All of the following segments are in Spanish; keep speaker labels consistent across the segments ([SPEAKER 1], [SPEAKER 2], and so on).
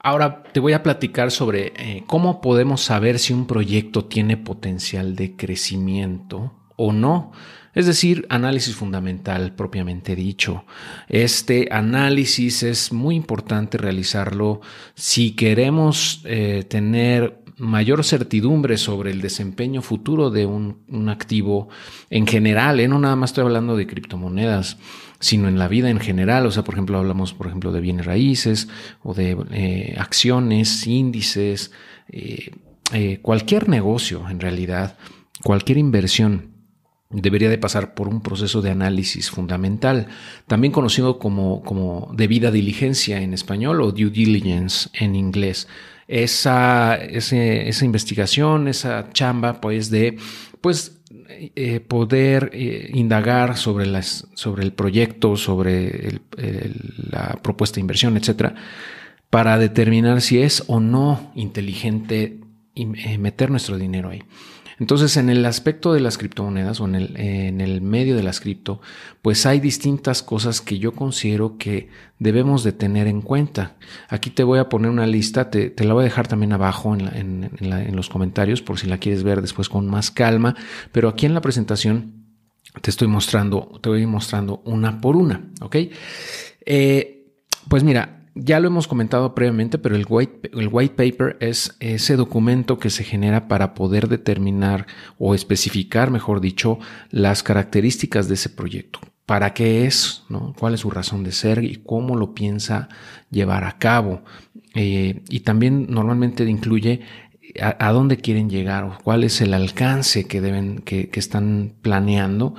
[SPEAKER 1] Ahora te voy a platicar sobre eh, cómo podemos saber si un proyecto tiene potencial de crecimiento o no. Es decir, análisis fundamental propiamente dicho. Este análisis es muy importante realizarlo si queremos eh, tener mayor certidumbre sobre el desempeño futuro de un, activo en general, ¿eh? no nada más estoy hablando de criptomonedas, sino en la vida en general. O sea, por ejemplo, hablamos, por ejemplo, de bienes raíces o de eh, acciones, índices, eh, cualquier negocio en realidad, cualquier inversión debería de pasar por un proceso de análisis fundamental, también conocido como, como debida diligencia en español o due diligence en inglés esa, esa investigación, esa chamba, pues, de, pues, eh, poder eh, indagar sobre, las, sobre el proyecto, sobre la propuesta de inversión, etcétera, para determinar si es o no inteligente eh, meter nuestro dinero ahí. Entonces, en el aspecto de las criptomonedas o en el, en el medio de las cripto, pues hay distintas cosas que yo considero que debemos de tener en cuenta. Aquí te voy a poner una lista, te, la voy a dejar también abajo en, en, los comentarios por si la quieres ver después con más calma, pero aquí en la presentación te estoy mostrando, te voy mostrando una por una, ¿ok? Eh, pues mira, ya lo hemos comentado previamente, pero el white, el white paper es ese documento que se genera para poder determinar o especificar, mejor dicho, las características de ese proyecto. ¿Para qué es? ¿no? ¿Cuál es su razón de ser y cómo lo piensa llevar a cabo? Eh, y también normalmente incluye a, dónde quieren llegar o cuál es el alcance que deben, que, que están planeando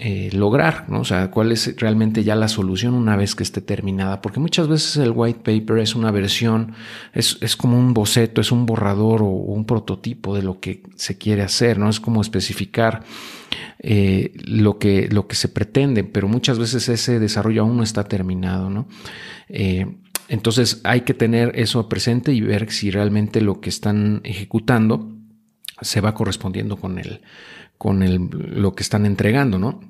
[SPEAKER 1] eh, lograr, ¿no? O sea, cuál es realmente ya la solución una vez que esté terminada, porque muchas veces el white paper es una versión, es, es como un boceto, es un borrador o un prototipo de lo que se quiere hacer, ¿no? Es como especificar eh, lo, que, lo que se pretende, pero muchas veces ese desarrollo aún no está terminado, ¿no? Eh, entonces hay que tener eso presente y ver si realmente lo que están ejecutando se va correspondiendo con el, con lo que están entregando, ¿no?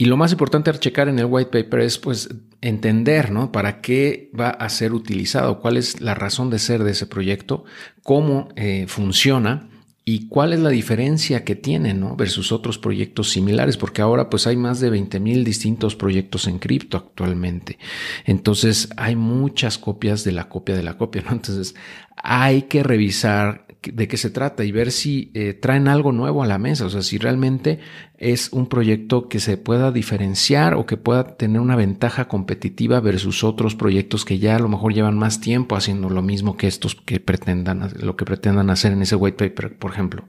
[SPEAKER 1] Y lo más importante a checar en el white paper es pues entender, ¿no? Para qué va a ser utilizado, cuál es la razón de ser de ese proyecto, cómo eh, funciona y cuál es la diferencia que tiene, ¿no? Versus otros proyectos similares, porque ahora pues hay más de 20 mil distintos proyectos en cripto actualmente. Entonces hay muchas copias de la copia de la copia, ¿no? Entonces hay que revisar de qué se trata y ver si eh, traen algo nuevo a la mesa, o sea, si realmente es un proyecto que se pueda diferenciar o que pueda tener una ventaja competitiva versus otros proyectos que ya a lo mejor llevan más tiempo haciendo lo mismo que estos que pretendan, lo que pretendan hacer en ese white paper, por ejemplo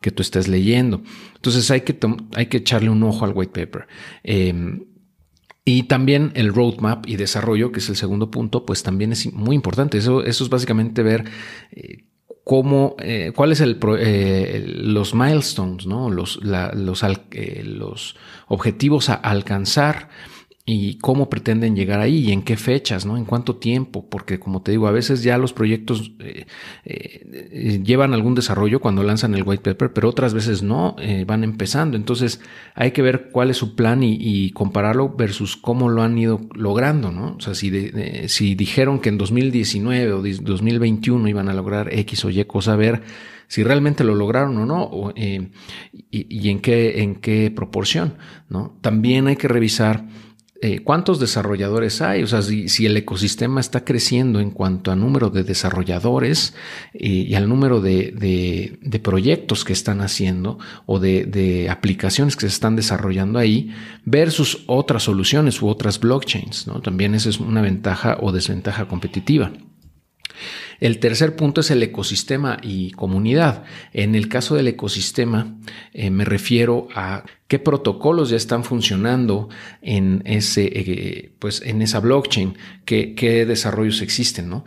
[SPEAKER 1] que tú estés leyendo. Entonces hay que, hay que echarle un ojo al white paper. Em, y también el roadmap y desarrollo, que es el segundo punto, pues también es muy importante. Eso, eso es básicamente ver eh, cómo, eh, cuáles el, eh, los milestones, ¿no? los, los, eh, los objetivos a alcanzar y cómo pretenden llegar ahí y en qué fechas, ¿no? En cuánto tiempo, porque como te digo, a veces ya los proyectos eh, eh, llevan algún desarrollo cuando lanzan el white paper, pero otras veces no, eh, van empezando. Entonces hay que ver cuál es su plan y, compararlo versus cómo lo han ido logrando, ¿no? O sea, si, si dijeron que en 2019 o 2021 iban a lograr X o Y cosa, ver si realmente lo lograron o no, y, y, en qué, en qué proporción, ¿no? También hay que revisar eh, cuántos desarrolladores hay, o sea, si, el ecosistema está creciendo en cuanto a número de desarrolladores eh, y al número de, proyectos que están haciendo o de, aplicaciones que se están desarrollando ahí versus otras soluciones u otras blockchains, ¿no? También esa es una ventaja o desventaja competitiva. El tercer punto es el ecosistema y comunidad. En el caso del ecosistema, eh, me refiero a qué protocolos ya están funcionando en, ese, eh, pues en esa blockchain, qué, qué desarrollos existen, ¿no?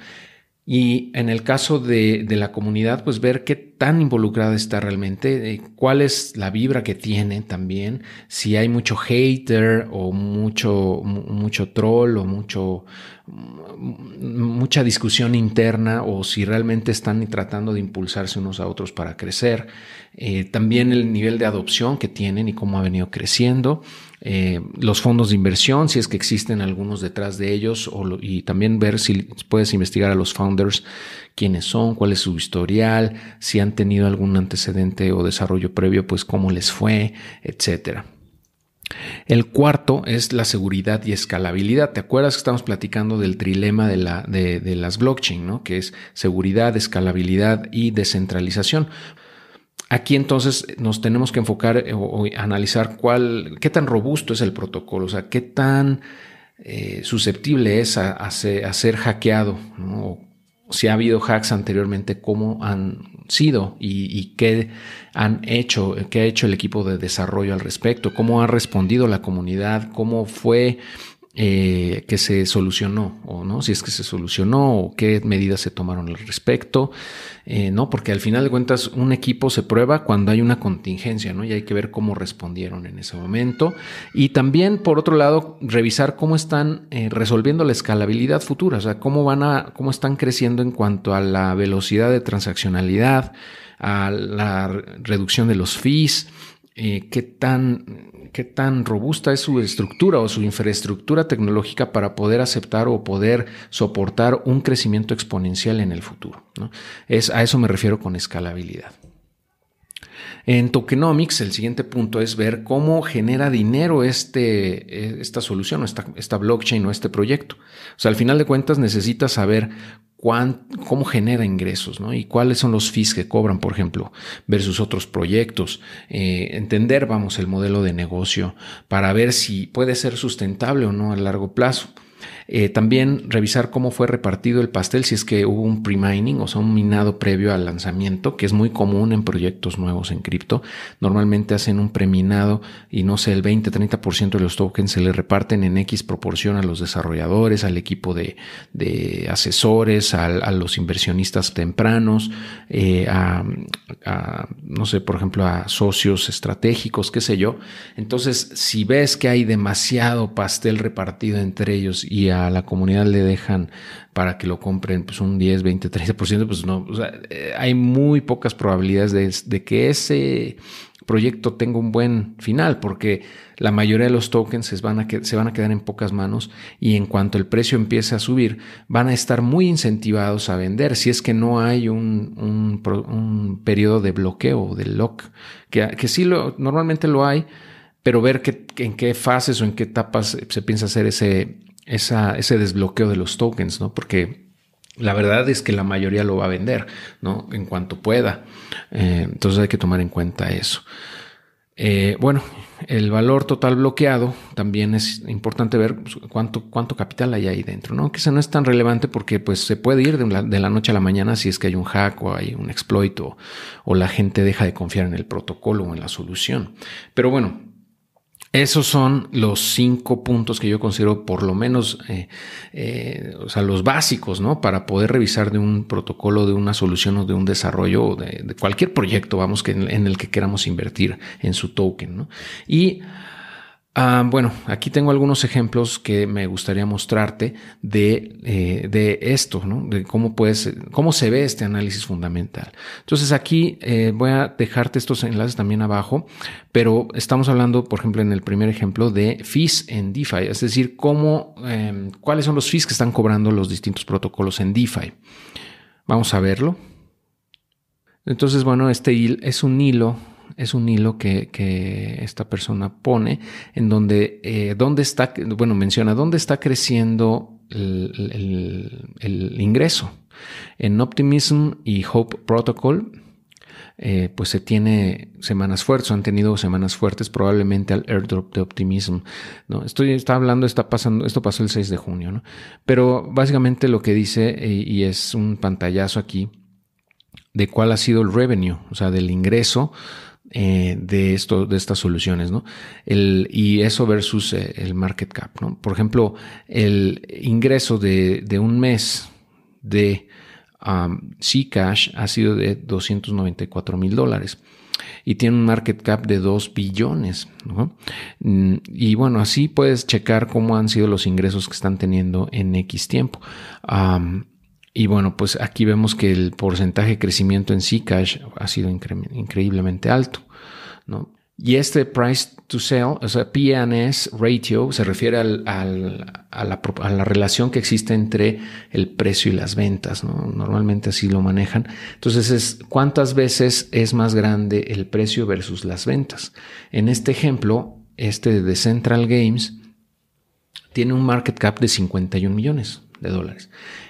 [SPEAKER 1] Y en el caso de, la comunidad, pues ver qué tan involucrada está realmente, eh, cuál es la vibra que tiene también, si hay mucho hater o mucho, mucho troll o mucho, mucha discusión interna o si realmente están tratando de impulsarse unos a otros para crecer. Eh, también el nivel de adopción que tienen y cómo ha venido creciendo. Eh, los fondos de inversión, si es que existen algunos detrás de ellos, y también ver si puedes investigar a los founders, quiénes son, cuál es su historial, si han tenido algún antecedente o desarrollo previo, pues cómo les fue, etcétera. El cuarto es la seguridad y escalabilidad. ¿Te acuerdas que estamos platicando del trilema de, de, las blockchain, ¿no? que es seguridad, escalabilidad y descentralización? Aquí entonces nos tenemos que enfocar eh, o, analizar cuál, qué tan robusto es el protocolo, o sea, qué tan eh, susceptible es a, ser, hackeado, ¿no? si ha habido hacks anteriormente, cómo han sido y, qué han hecho, qué ha hecho el equipo de desarrollo al respecto, cómo ha respondido la comunidad, cómo fue eh, que se solucionó o no, si es que se solucionó o qué medidas se tomaron al respecto, eh, no, porque al final de cuentas un equipo se prueba cuando hay una contingencia, ¿no? Y hay que ver cómo respondieron en ese momento y también por otro lado revisar cómo están eh, resolviendo la escalabilidad futura, o sea, cómo van a, cómo están creciendo en cuanto a la velocidad de transaccionalidad, a la reducción de los fees, qué tan qué tan robusta es su estructura o su infraestructura tecnológica para poder aceptar o poder soportar un crecimiento exponencial en el futuro. Es, a eso me refiero con escalabilidad. En tokenomics, el siguiente punto es ver cómo genera dinero este, esta solución, esta, esta blockchain o este proyecto. O sea, al final de cuentas necesitas saber cómo genera ingresos ¿no? y cuáles son los fees que cobran, por ejemplo, versus otros proyectos. Eh, entender, vamos, el modelo de negocio para ver si puede ser sustentable o no a largo plazo. Eh, también revisar cómo fue repartido el pastel, si es que hubo un pre-mining, o sea, un minado previo al lanzamiento, que es muy común en proyectos nuevos en cripto. Normalmente hacen un preminado y no sé, el 20-30% de los tokens se le reparten en X proporción a los desarrolladores, al equipo de, asesores, a, los inversionistas tempranos, eh, a, no sé, por ejemplo, a socios estratégicos, qué sé yo. Entonces, si ves que hay demasiado pastel repartido entre ellos y a la comunidad le dejan para que lo compren pues un 10, 20, 30%, pues no, eh, hay muy pocas probabilidades de, que ese proyecto tenga un buen final, porque la mayoría de los tokens se van, a, se van a quedar en pocas manos y en cuanto el precio empiece a subir, van a estar muy incentivados a vender si es que no hay un, un, periodo de bloqueo o de lock, que, que sí lo, normalmente lo hay, pero ver en qué fases o en qué etapas se piensa hacer ese, ese desbloqueo de los tokens, ¿no? Porque la verdad es que la mayoría lo va a vender, ¿no? En cuanto pueda. Eh, entonces hay que tomar en cuenta eso. Eh, bueno, el valor total bloqueado también es importante ver pues, cuánto, cuánto capital hay ahí dentro, ¿no? Eso no es tan relevante porque pues se puede ir de la, noche a la mañana si es que hay un hack o hay un exploit o, o la gente deja de confiar en el protocolo o en la solución. Pero bueno, esos son los cinco puntos que yo considero por lo menos, eh, eh, o sea, los básicos, ¿no? Para poder revisar de un protocolo, de una solución o de un desarrollo de, de cualquier proyecto, vamos, que en, en, el que queramos invertir en su token, ¿no? Y Ah, bueno, aquí tengo algunos ejemplos que me gustaría mostrarte de, eh, de esto, ¿no? de cómo, puedes, cómo se ve este análisis fundamental. Entonces aquí eh, voy a dejarte estos enlaces también abajo, pero estamos hablando, por ejemplo, en el primer ejemplo de fees en DeFi, es decir, cómo, em, cuáles son los fees que están cobrando los distintos protocolos en DeFi. Vamos a verlo. Entonces, bueno, este es un hilo es un hilo que, esta persona pone en donde, eh, está, bueno, menciona dónde está creciendo el, ingreso. En Optimism y Hope Protocol, eh, pues se tiene semanas fuertes, han tenido semanas fuertes, probablemente al airdrop de Optimism. ¿no? Estoy está hablando, está pasando, esto pasó el 6 de junio, ¿no? Pero básicamente lo que dice, eh, y es un pantallazo aquí, de cuál ha sido el revenue, o sea, del ingreso eh, de, esto, de estas soluciones, ¿no? El, y eso versus eh, el market cap, ¿no? Por ejemplo, el ingreso de, de un mes de um, Cash ha sido de 294 mil dólares. y tiene un market cap de 2 billones. Mm, y bueno, así puedes checar cómo han sido los ingresos que están teniendo en X tiempo. Y bueno, pues aquí vemos que el porcentaje de crecimiento en Zcash ha sido increíblemente alto. Y este price to sell, o sea, PNS ratio, se refiere al, a, la, relación que existe entre el precio y las ventas. ¿no? Normalmente así lo manejan. Entonces es cuántas veces es más grande el precio versus las ventas. En este ejemplo, este de Central Games tiene un market cap de 51 millones de dólares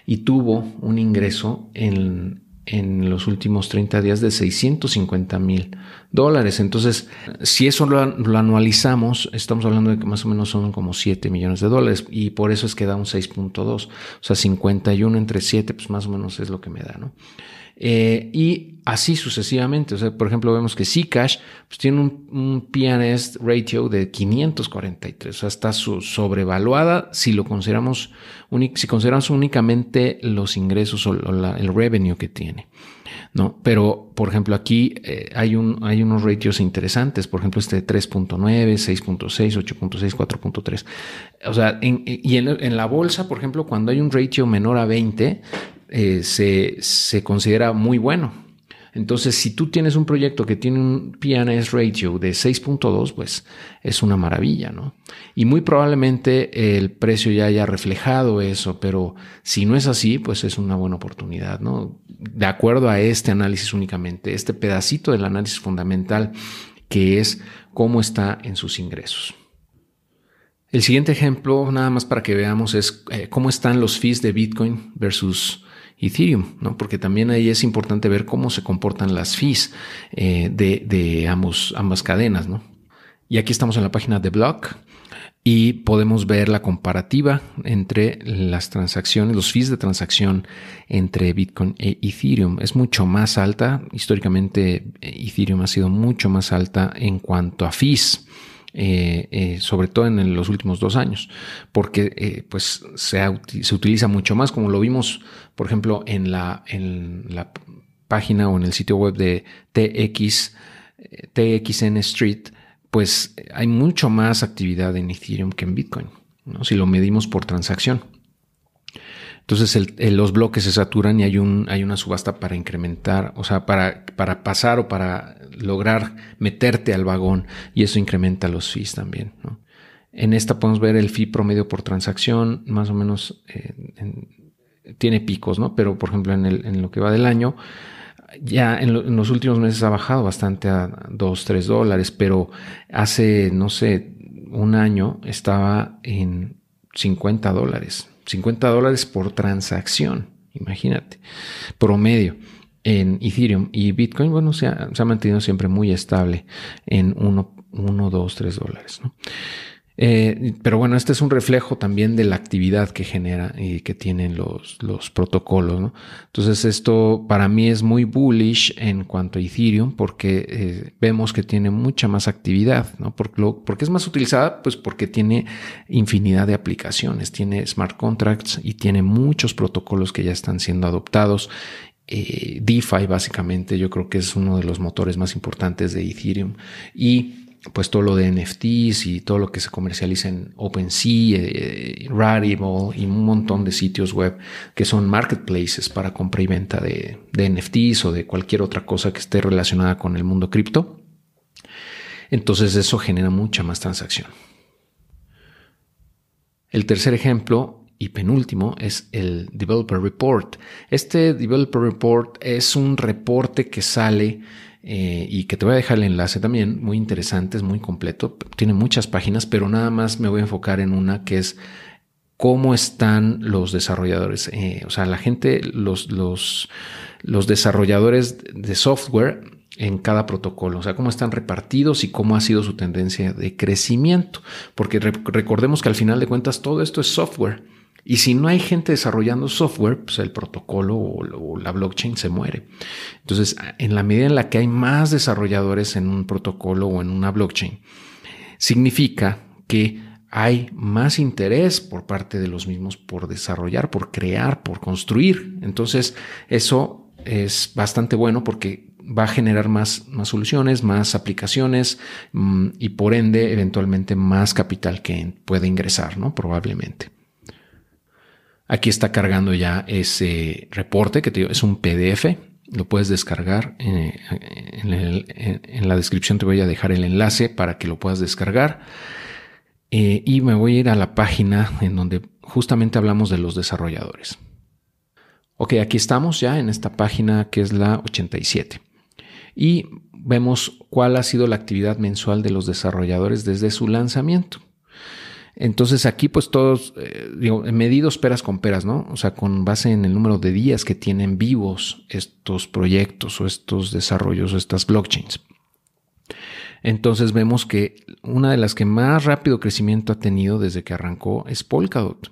[SPEAKER 1] y tuvo un ingreso en, en los últimos 30 días de 650 mil dólares. Entonces, si eso lo, anualizamos, estamos hablando de que más o menos son como 7 millones de dólares y por eso es que da un 6.2. O sea, 51 entre 7, pues más o menos es lo que me da, ¿no? Eh, y así sucesivamente. O sea, por ejemplo, vemos que Zcash pues, tiene un, un PNS ratio de 543. O sea, está sobrevaluada si lo consideramos, si consideramos únicamente los ingresos o el revenue que tiene. ¿no? Pero, por ejemplo, aquí eh, hay, un, hay unos ratios interesantes, por ejemplo, este 3.9, 6.6, 8.6, 4.3. O sea, y en, la bolsa, por ejemplo, cuando hay un ratio menor a 20, eh, se, se considera muy bueno. Entonces, si tú tienes un proyecto que tiene un PNS ratio de 6.2, pues es una maravilla, ¿no? Y muy probablemente el precio ya haya reflejado eso, pero si no es así, pues es una buena oportunidad, ¿no? De acuerdo a este análisis únicamente, este pedacito del análisis fundamental que es cómo está en sus ingresos. El siguiente ejemplo, nada más para que veamos, es eh, cómo están los fees de Bitcoin versus Ethereum, ¿no? Porque también ahí es importante ver cómo se comportan las fees eh, de, ambos, ambas cadenas, ¿no? Y aquí estamos en la página de Block y podemos ver la comparativa entre las transacciones, los fees de transacción entre Bitcoin e Ethereum. Es mucho más alta. Históricamente Ethereum ha sido mucho más alta en cuanto a fees. Eh, eh, sobre todo en los últimos dos años, porque eh, pues se, se, utiliza mucho más, como lo vimos, por ejemplo, en la, en la página o en el sitio web de TX, TXN Street, pues hay mucho más actividad en Ethereum que en Bitcoin, ¿no? si lo medimos por transacción. Entonces los bloques se saturan y hay, un, hay una subasta para incrementar, o sea, para, para pasar o para lograr meterte al vagón y eso incrementa los fees también. En esta podemos ver el fee promedio por transacción, más o menos eh, tiene picos, ¿no? Pero por ejemplo en, el, en lo que va del año, ya en, en, los últimos meses ha bajado bastante a 2, 3 dólares, pero hace, no sé, un año estaba en 50 dólares. 50 dólares por transacción, imagínate, promedio en Ethereum y Bitcoin, bueno, se ha, se ha mantenido siempre muy estable en 1, 2, 3 dólares. ¿no? Eh, pero bueno, este es un reflejo también de la actividad que genera y que tienen los, los protocolos. ¿no? Entonces esto para mí es muy bullish en cuanto a Ethereum porque eh, vemos que tiene mucha más actividad. ¿no? Porque, lo, es más utilizada, pues porque tiene infinidad de aplicaciones, tiene smart contracts y tiene muchos protocolos que ya están siendo adoptados eh, DeFi básicamente yo creo que es uno de los motores más importantes de Ethereum y pues todo lo de NFTs y todo lo que se comercializa en OpenSea, eh, Rarible y un montón de sitios web que son marketplaces para compra y venta de, de NFTs o de cualquier otra cosa que esté relacionada con el mundo cripto. Entonces eso genera mucha más transacción. El tercer ejemplo y penúltimo es el Developer Report. Este Developer Report es un reporte que sale eh, y que te voy a dejar el enlace también, muy interesante, es muy completo, tiene muchas páginas, pero nada más me voy a enfocar en una que es cómo están los desarrolladores, eh, o sea, la gente, los, los, los desarrolladores de software en cada protocolo, o sea, cómo están repartidos y cómo ha sido su tendencia de crecimiento, porque recordemos que al final de cuentas todo esto es software. Y si no hay gente desarrollando software, pues el protocolo o, la blockchain se muere. Entonces, en la medida en la que hay más desarrolladores en un protocolo o en una blockchain, significa que hay más interés por parte de los mismos por desarrollar, por crear, por construir. Entonces, eso es bastante bueno porque va a generar más, más soluciones, más aplicaciones mm, y por ende eventualmente más capital que puede ingresar, ¿no? Probablemente. Aquí está cargando ya ese reporte que te es un PDF. Lo puedes descargar. Eh, en, la descripción te voy a dejar el enlace para que lo puedas descargar. Eh, y me voy a ir a la página en donde justamente hablamos de los desarrolladores. Ok, aquí estamos ya en esta página que es la 87. Y vemos cuál ha sido la actividad mensual de los desarrolladores desde su lanzamiento. Entonces aquí pues todos, eh, digo, medidos peras con peras, ¿no? O sea, con base en el número de días que tienen vivos estos proyectos o estos desarrollos o estas blockchains. Entonces vemos que una de las que más rápido crecimiento ha tenido desde que arrancó es Polkadot.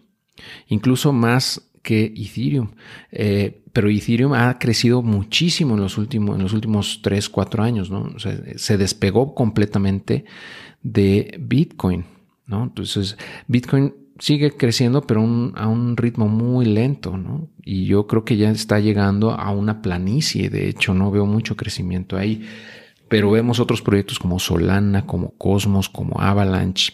[SPEAKER 1] Incluso más que Ethereum. Eh, pero Ethereum ha crecido muchísimo en los últimos, en los últimos 3, 4 años, ¿no? O sea, se despegó completamente de Bitcoin. ¿No? Entonces, Bitcoin sigue creciendo, pero a un ritmo muy lento, ¿no? Y yo creo que ya está llegando a una planicie, de hecho, no veo mucho crecimiento ahí. Pero vemos otros proyectos como Solana, como Cosmos, como Avalanche,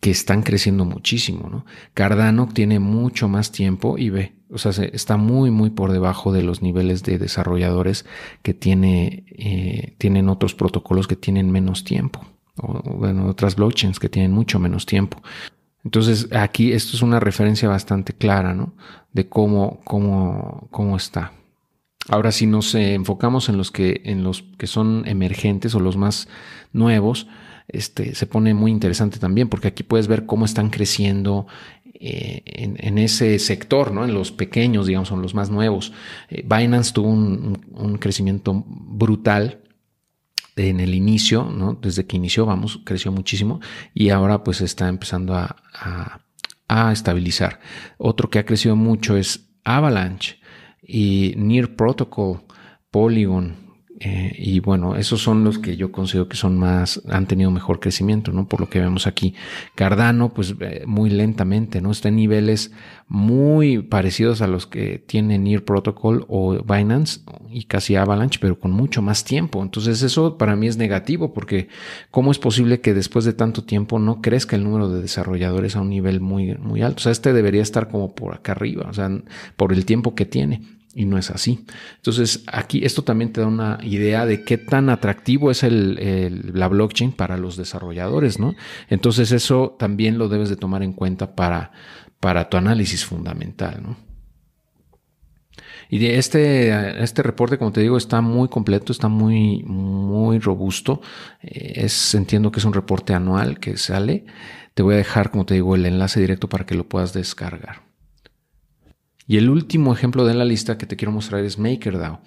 [SPEAKER 1] que están creciendo muchísimo, ¿no? Cardano tiene mucho más tiempo y ve, o sea, está muy, muy por debajo de los niveles de desarrolladores que tiene, eh, tienen otros protocolos que tienen menos tiempo o bueno, otras blockchains que tienen mucho menos tiempo. Entonces aquí esto es una referencia bastante clara, ¿no? De cómo, cómo, cómo está. Ahora, si nos enfocamos en los que, en los que son emergentes o los más nuevos, este, se pone muy interesante también, porque aquí puedes ver cómo están creciendo eh, en, ese sector, ¿no? En los pequeños, digamos, son los más nuevos. Eh, Binance tuvo un, un crecimiento brutal en el inicio, ¿no? Desde que inició, vamos, creció muchísimo y ahora pues está empezando a, a, estabilizar. Otro que ha crecido mucho es Avalanche y Near Protocol, Polygon, eh, y bueno, esos son los que yo considero que son más, han tenido mejor crecimiento, ¿no? Por lo que vemos aquí. Cardano, pues eh, muy lentamente, ¿no? Está en niveles muy parecidos a los que tiene Near Protocol o Binance y casi Avalanche, pero con mucho más tiempo. Entonces eso para mí es negativo porque ¿cómo es posible que después de tanto tiempo no crezca el número de desarrolladores a un nivel muy, muy alto? O sea, este debería estar como por acá arriba, o sea, por el tiempo que tiene y no es así. Entonces, aquí esto también te da una idea de qué tan atractivo es la blockchain para los desarrolladores, ¿no? Entonces, eso también lo debes de tomar en cuenta para, para tu análisis fundamental, ¿no? Y de este, este reporte, como te digo, está muy completo, está muy, muy robusto. Eh, es, entiendo que es un reporte anual que sale. Te voy a dejar, como te digo, el enlace directo para que lo puedas descargar. Y el último ejemplo de la lista que te quiero mostrar es MakerDAO.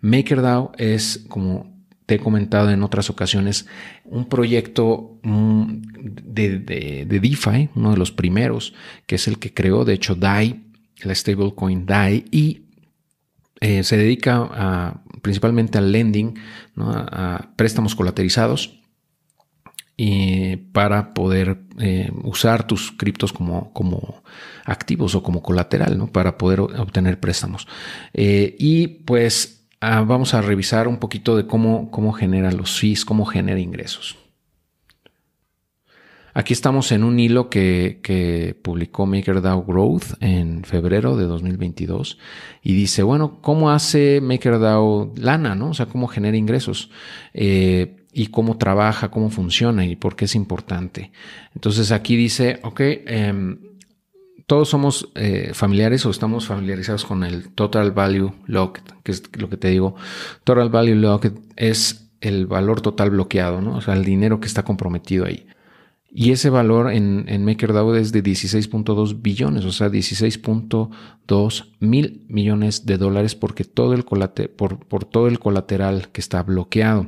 [SPEAKER 1] MakerDAO es, como te he comentado en otras ocasiones, un proyecto mm, de, DeFi, uno de los primeros, que es el que creó, de hecho, DAI, la stablecoin DAI, y eh, se dedica principalmente al lending, a préstamos colaterizados y para poder eh, usar tus criptos como, como activos o como colateral, ¿no? Para poder obtener préstamos. Eh, y pues ah, vamos a revisar un poquito de cómo, cómo genera los fees, cómo genera ingresos. Aquí estamos en un hilo que, que, publicó MakerDAO Growth en febrero de 2022 y dice, bueno, ¿cómo hace MakerDAO lana, no? O sea, ¿cómo genera ingresos? Eh, y cómo trabaja, cómo funciona y por qué es importante. Entonces aquí dice, ok, em, todos somos eh, familiares o estamos familiarizados con el Total Value Locked, que es lo que te digo. Total Value Locked es el valor total bloqueado, ¿no? O sea, el dinero que está comprometido ahí. Y ese valor en, en MakerDAO es de 16.2 billones, o sea, 16.2 mil millones de dólares porque todo el por, todo el colateral que está bloqueado.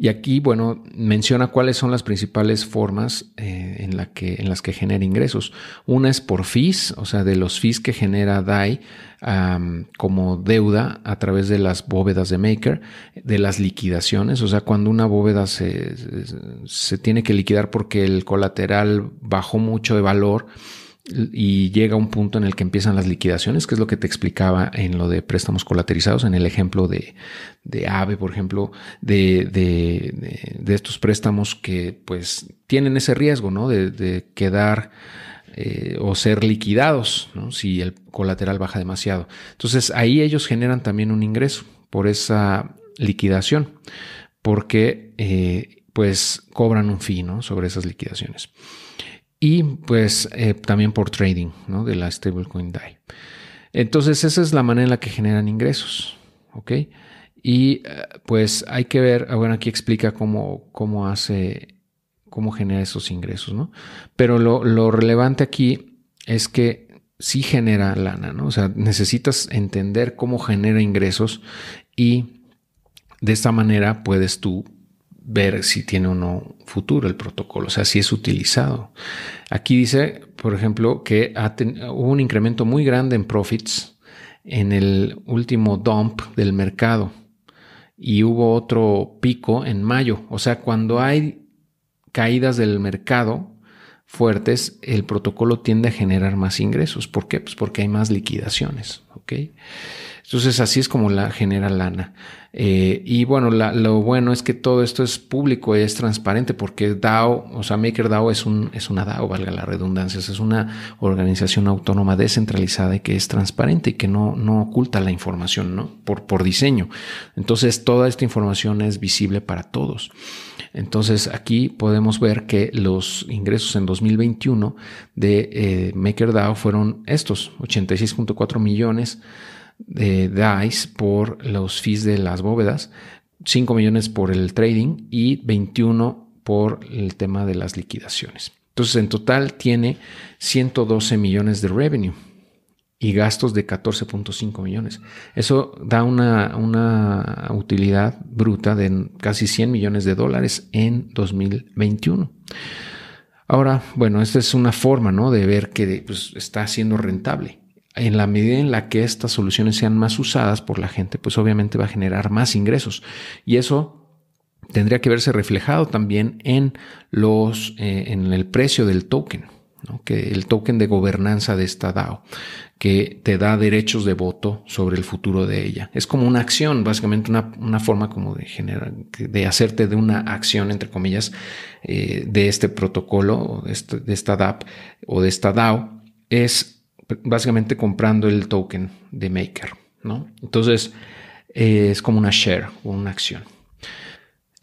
[SPEAKER 1] Y aquí, bueno, menciona cuáles son las principales formas eh, en, que, en las que genera ingresos. Una es por fees, o sea, de los fees que genera DAI como deuda a través de las bóvedas de Maker, de las liquidaciones, o sea, cuando una bóveda se, se tiene que liquidar porque el colateral bajó mucho de valor, y llega un punto en el que empiezan las liquidaciones, que es lo que te explicaba en lo de préstamos colaterizados, en el ejemplo de, de AVE, por ejemplo, de, de, estos préstamos que pues tienen ese riesgo, ¿no? De, quedar eh, o ser liquidados, ¿no? Si el colateral baja demasiado. Entonces ahí ellos generan también un ingreso por esa liquidación, porque eh, pues cobran un fee. Sobre esas liquidaciones y pues eh, también por trading ¿no? de la stablecoin DAI. Entonces esa es la manera en la que generan ingresos. ¿ok? Y eh, pues hay que ver, ah, bueno, aquí explica cómo, cómo hace, cómo genera esos ingresos, ¿no? Pero lo, lo relevante aquí es que sí genera lana, ¿no? O sea, necesitas entender cómo genera ingresos y de esta manera puedes tú ver si tiene o no futuro el protocolo, o sea, si es utilizado. Aquí dice, por ejemplo, que hubo un incremento muy grande en profits en el último dump del mercado y hubo otro pico en mayo. O sea, cuando hay caídas del mercado fuertes, el protocolo tiende a generar más ingresos. ¿Por qué? Pues porque hay más liquidaciones. ¿ok? Entonces así es como la genera lana. Eh, y bueno, lo bueno es que todo esto es público es transparente porque DAO, o sea, MakerDAO es, un, es una DAO, valga la redundancia, es una organización autónoma descentralizada y que es transparente y que no, no oculta la información, ¿no? Por, por diseño. Entonces toda esta información es visible para todos. Entonces aquí podemos ver que los ingresos en 2021 de eh, MakerDAO fueron estos, 86.4 millones de DICE por los fees de las bóvedas, 5 millones por el trading y 21 por el tema de las liquidaciones. Entonces, en total tiene 112 millones de revenue y gastos de 14.5 millones. Eso da una, una, utilidad bruta de casi 100 millones de dólares en 2021. Ahora, bueno, esta es una forma ¿no? de ver que pues, está siendo rentable en la medida en la que estas soluciones sean más usadas por la gente, pues obviamente va a generar más ingresos. Y eso tendría que verse reflejado también en los eh, en el precio del token, que el token de gobernanza de esta DAO, que te da derechos de voto sobre el futuro de ella. Es como una acción, básicamente una, forma como de generar, de hacerte de una acción, entre comillas, eh, de este protocolo, de, este, de esta DAP o de esta DAO, es básicamente comprando el token de Maker, ¿no? Entonces eh, es como una share o una acción.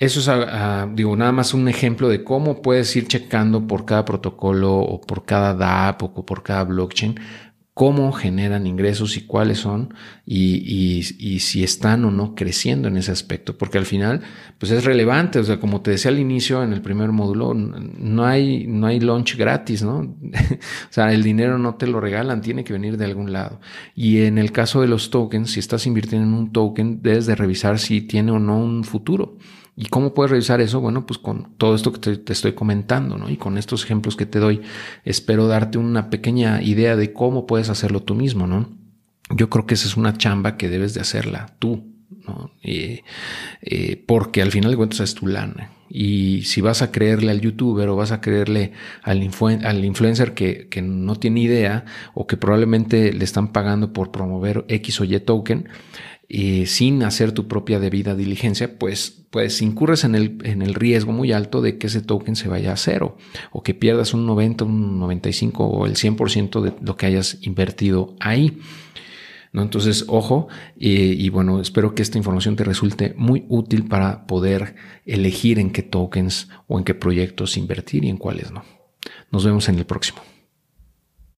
[SPEAKER 1] Eso es, ah, ah, digo, nada más un ejemplo de cómo puedes ir checando por cada protocolo o por cada DApp o por cada blockchain cómo generan ingresos y cuáles son y, si están o no creciendo en ese aspecto, porque al final pues es relevante, o sea, como te decía al inicio en el primer módulo, no hay, no hay launch gratis, ¿no? o sea, el dinero no te lo regalan, tiene que venir de algún lado. Y en el caso de los tokens, si estás invirtiendo en un token, debes de revisar si tiene o no un futuro. ¿Y cómo puedes revisar eso? Bueno, pues con todo esto que te, estoy comentando, ¿no? Y con estos ejemplos que te doy, espero darte una pequeña idea de cómo puedes hacerlo tú mismo, ¿no? Yo creo que esa es una chamba que debes de hacerla tú, ¿no? Eh, porque al final de cuentas es tu lana. Y si vas a creerle al youtuber o vas a creerle al, influencer que, que, no tiene idea o que probablemente le están pagando por promover X o Y token, y sin hacer tu propia debida diligencia, pues, pues incurres en el, en el riesgo muy alto de que ese token se vaya a cero o que pierdas un 90, un 95 o el 100% de lo que hayas invertido ahí. ¿No? Entonces, ojo, y bueno, espero que esta información te resulte muy útil para poder elegir en qué tokens o en qué proyectos invertir y en cuáles no. Nos vemos en el próximo.